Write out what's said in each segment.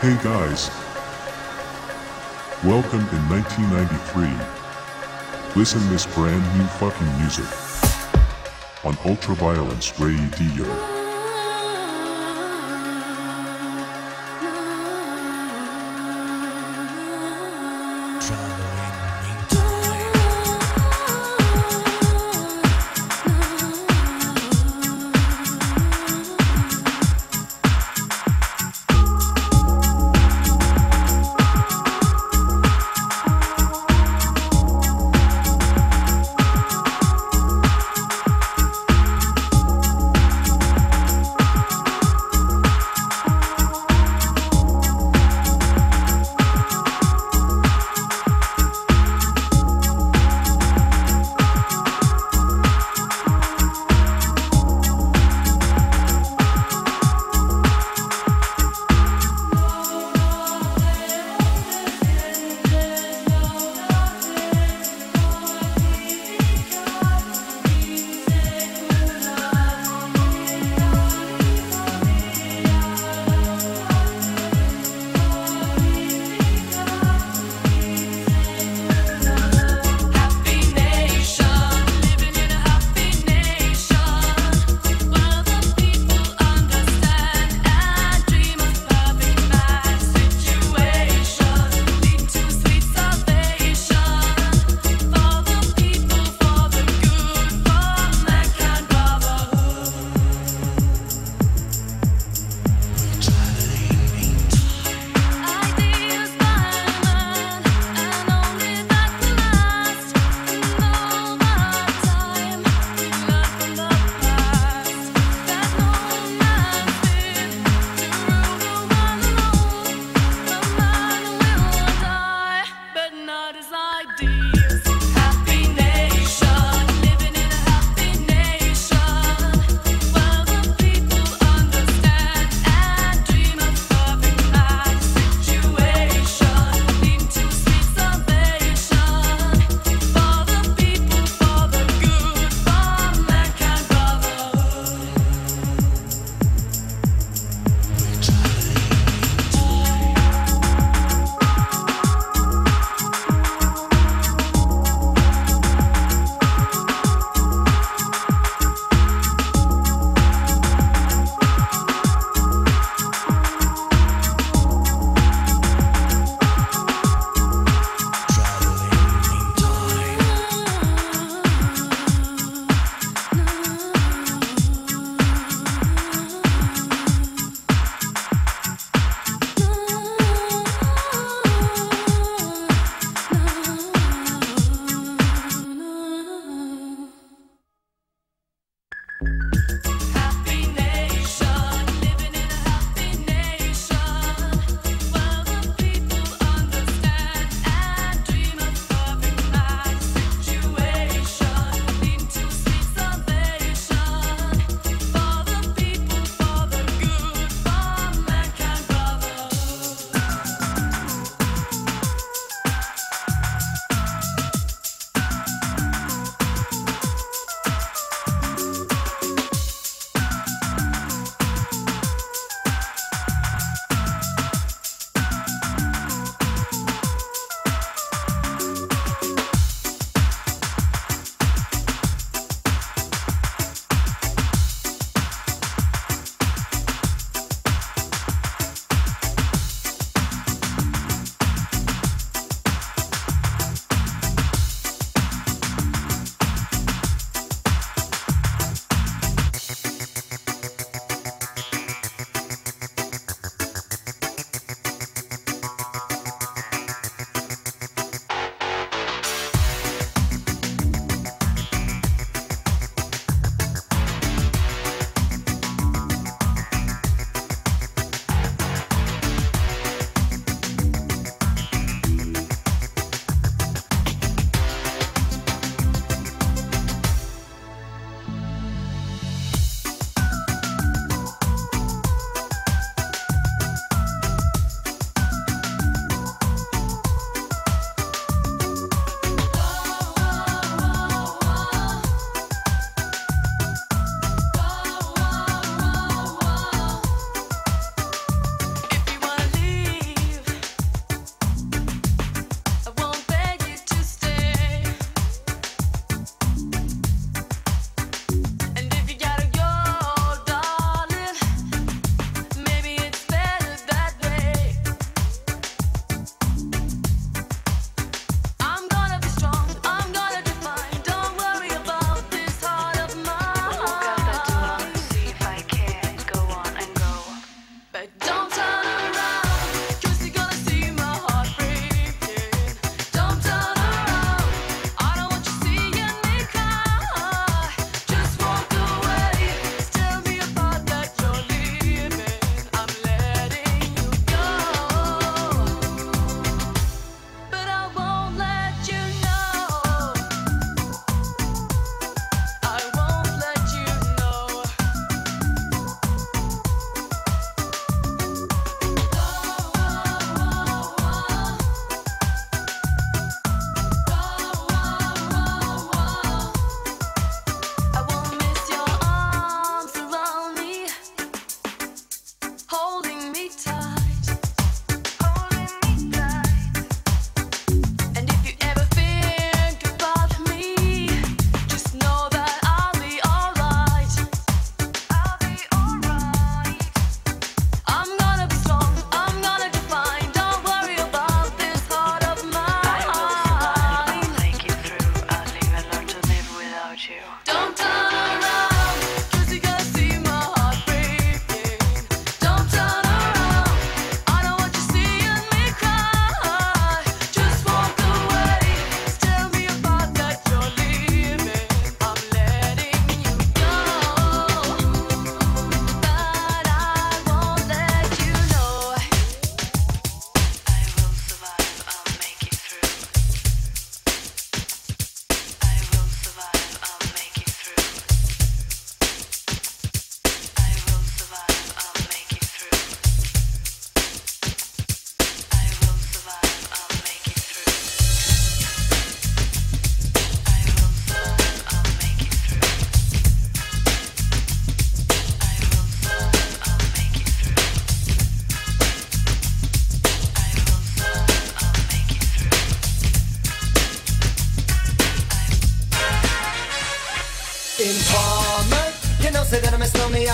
Hey guys. Welcome in 1993. Listen this brand new fucking music. On Ultraviolence Radio.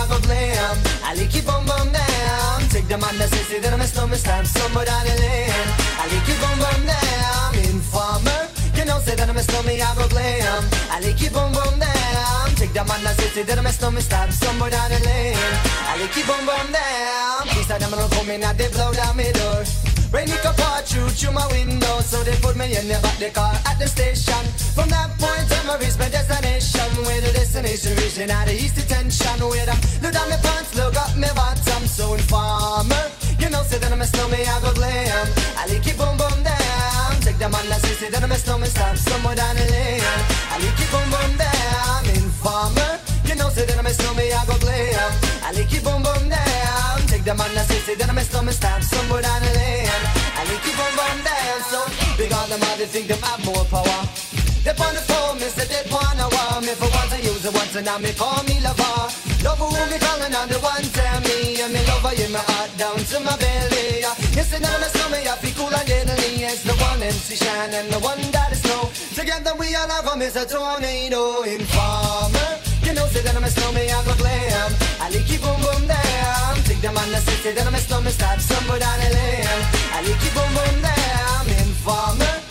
I go problem Ali ki bom bom dem Tek dem an der sisi der mes no mis dem Som mor an elin Ali ki bum bum damn. Informer. You know say that I'm a snowman, I go glam I like keep on bum damn. Take the man that says that I'm a snowman Stop somewhere down the lane I like keep on bum damn. Please tell them I'm not come in they blow down my door. When it come part through through my window, so they put me in the back the car at the station. From that point on, I reached my destination. Where the destination region had the east detention. Where the look down my pants, look up my bottom. So informer, you know, say that I'm a snowman, I go glam. I like it boom boom down. Take the man that says say that I'm a snowman, stop somewhere down the lane. I like it boom boom down. Informer, you know, say that I'm a snowman, I go glam. I like it boom boom down. Big them on the city, then I mess them and stab somewhere down the lane. And they keep on going down, so big on them all, they think they have more power. They on the phone, me say they want a war. Me for once to use it once and now me call me lover. Love who me calling on the one tell me, and me lover in my heart down to my belly. Yes, and now me stomach, I feel cool and deadly. It's the one MC Shan and the one that is snow. Together we all have from Mister a tornado informer music and I'm a snowman, I go glam. I like you boom boom damn. Take them on the city, then I'm a snowman, stop somewhere down the lane. I like you boom boom damn. Informer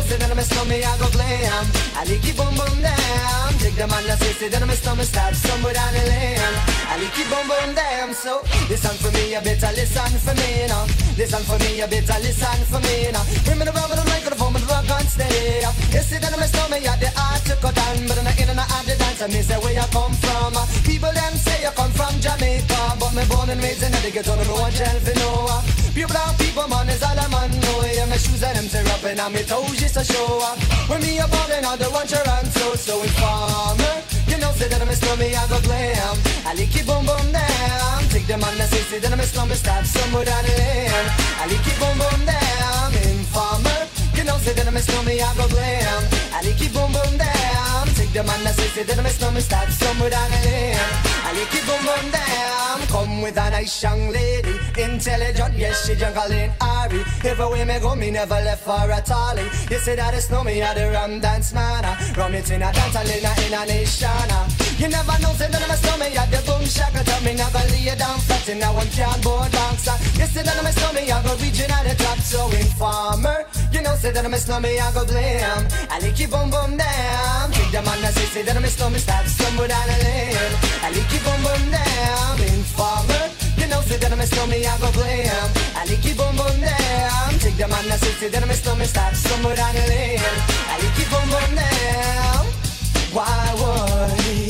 pussy, then my stomach I go glam. I like it boom boom damn. Take the man that's sexy, then my stomach start somewhere down the lane. I like it boom boom damn. So listen for me, you better listen for me now. Listen for me, you better listen for me now. Bring me the rubber, the microphone, but the rock on stay. You see that my stomach at the art to cut down, but in the in and out the dance, I miss way I come from. People them say you come from Jamaica, but me born and raised in the ghetto, no one tell for no. Pure brown people, man, is all I'm on. No, yeah, my shoes and them tear up and I'm toes, you I a show up. When me a ball and other don't want your hand so so informer. You know say that I'm a slummy, I go glam. I lick it boom boom down. Take them on the say say that I'm a slummy, stop somewhere down the lane. I lick it boom boom down. Informer. You know say that I'm a slummy, I go glam. I lick it boom boom down the didn't miss no mistakes, nummer stad som hvordan er er. er I like it boom boom der Come with a nice young lady Intelligent, yes she jungle in Ari. If way me go, me never left for a tally You say that it's no me, I the rum dance man Rum it in a dance, I in a nation you never know, say that I'm a stomach, yeah, the boom shaka tell me, never lay down flat, and now I'm cardboard boxer. You say that I'm a stomach, I go region at the top, so informer. You know, say that I'm a stomach, I go blam. I lick you boom boom down. Take them on the say, say that I'm a stomach, stop stumble down the lane. I lick you boom boom down. Informer. You know, say that I'm a stomach, I go blam. I lick you boom boom down. Take them on the say, say that I'm a stomach, stop stumble down the lane. I lick you boom boom down. Why would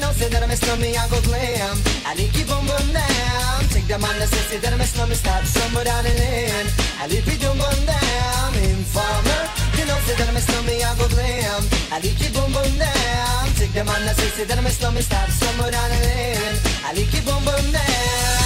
know, say that I'm a slummy, I go glam. I need keep on boom down. Take them on the say that I'm a slummy, stop somewhere down the lane. I leave it boom boom down. Informer, you know, say that I'm a slummy, I go glam. I need keep boom boom down. Take on the say that I'm a slummy, stop somewhere down the lane. I leave it boom boom down.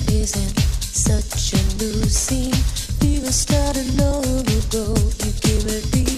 such a new scene. Even started long ago. You give it.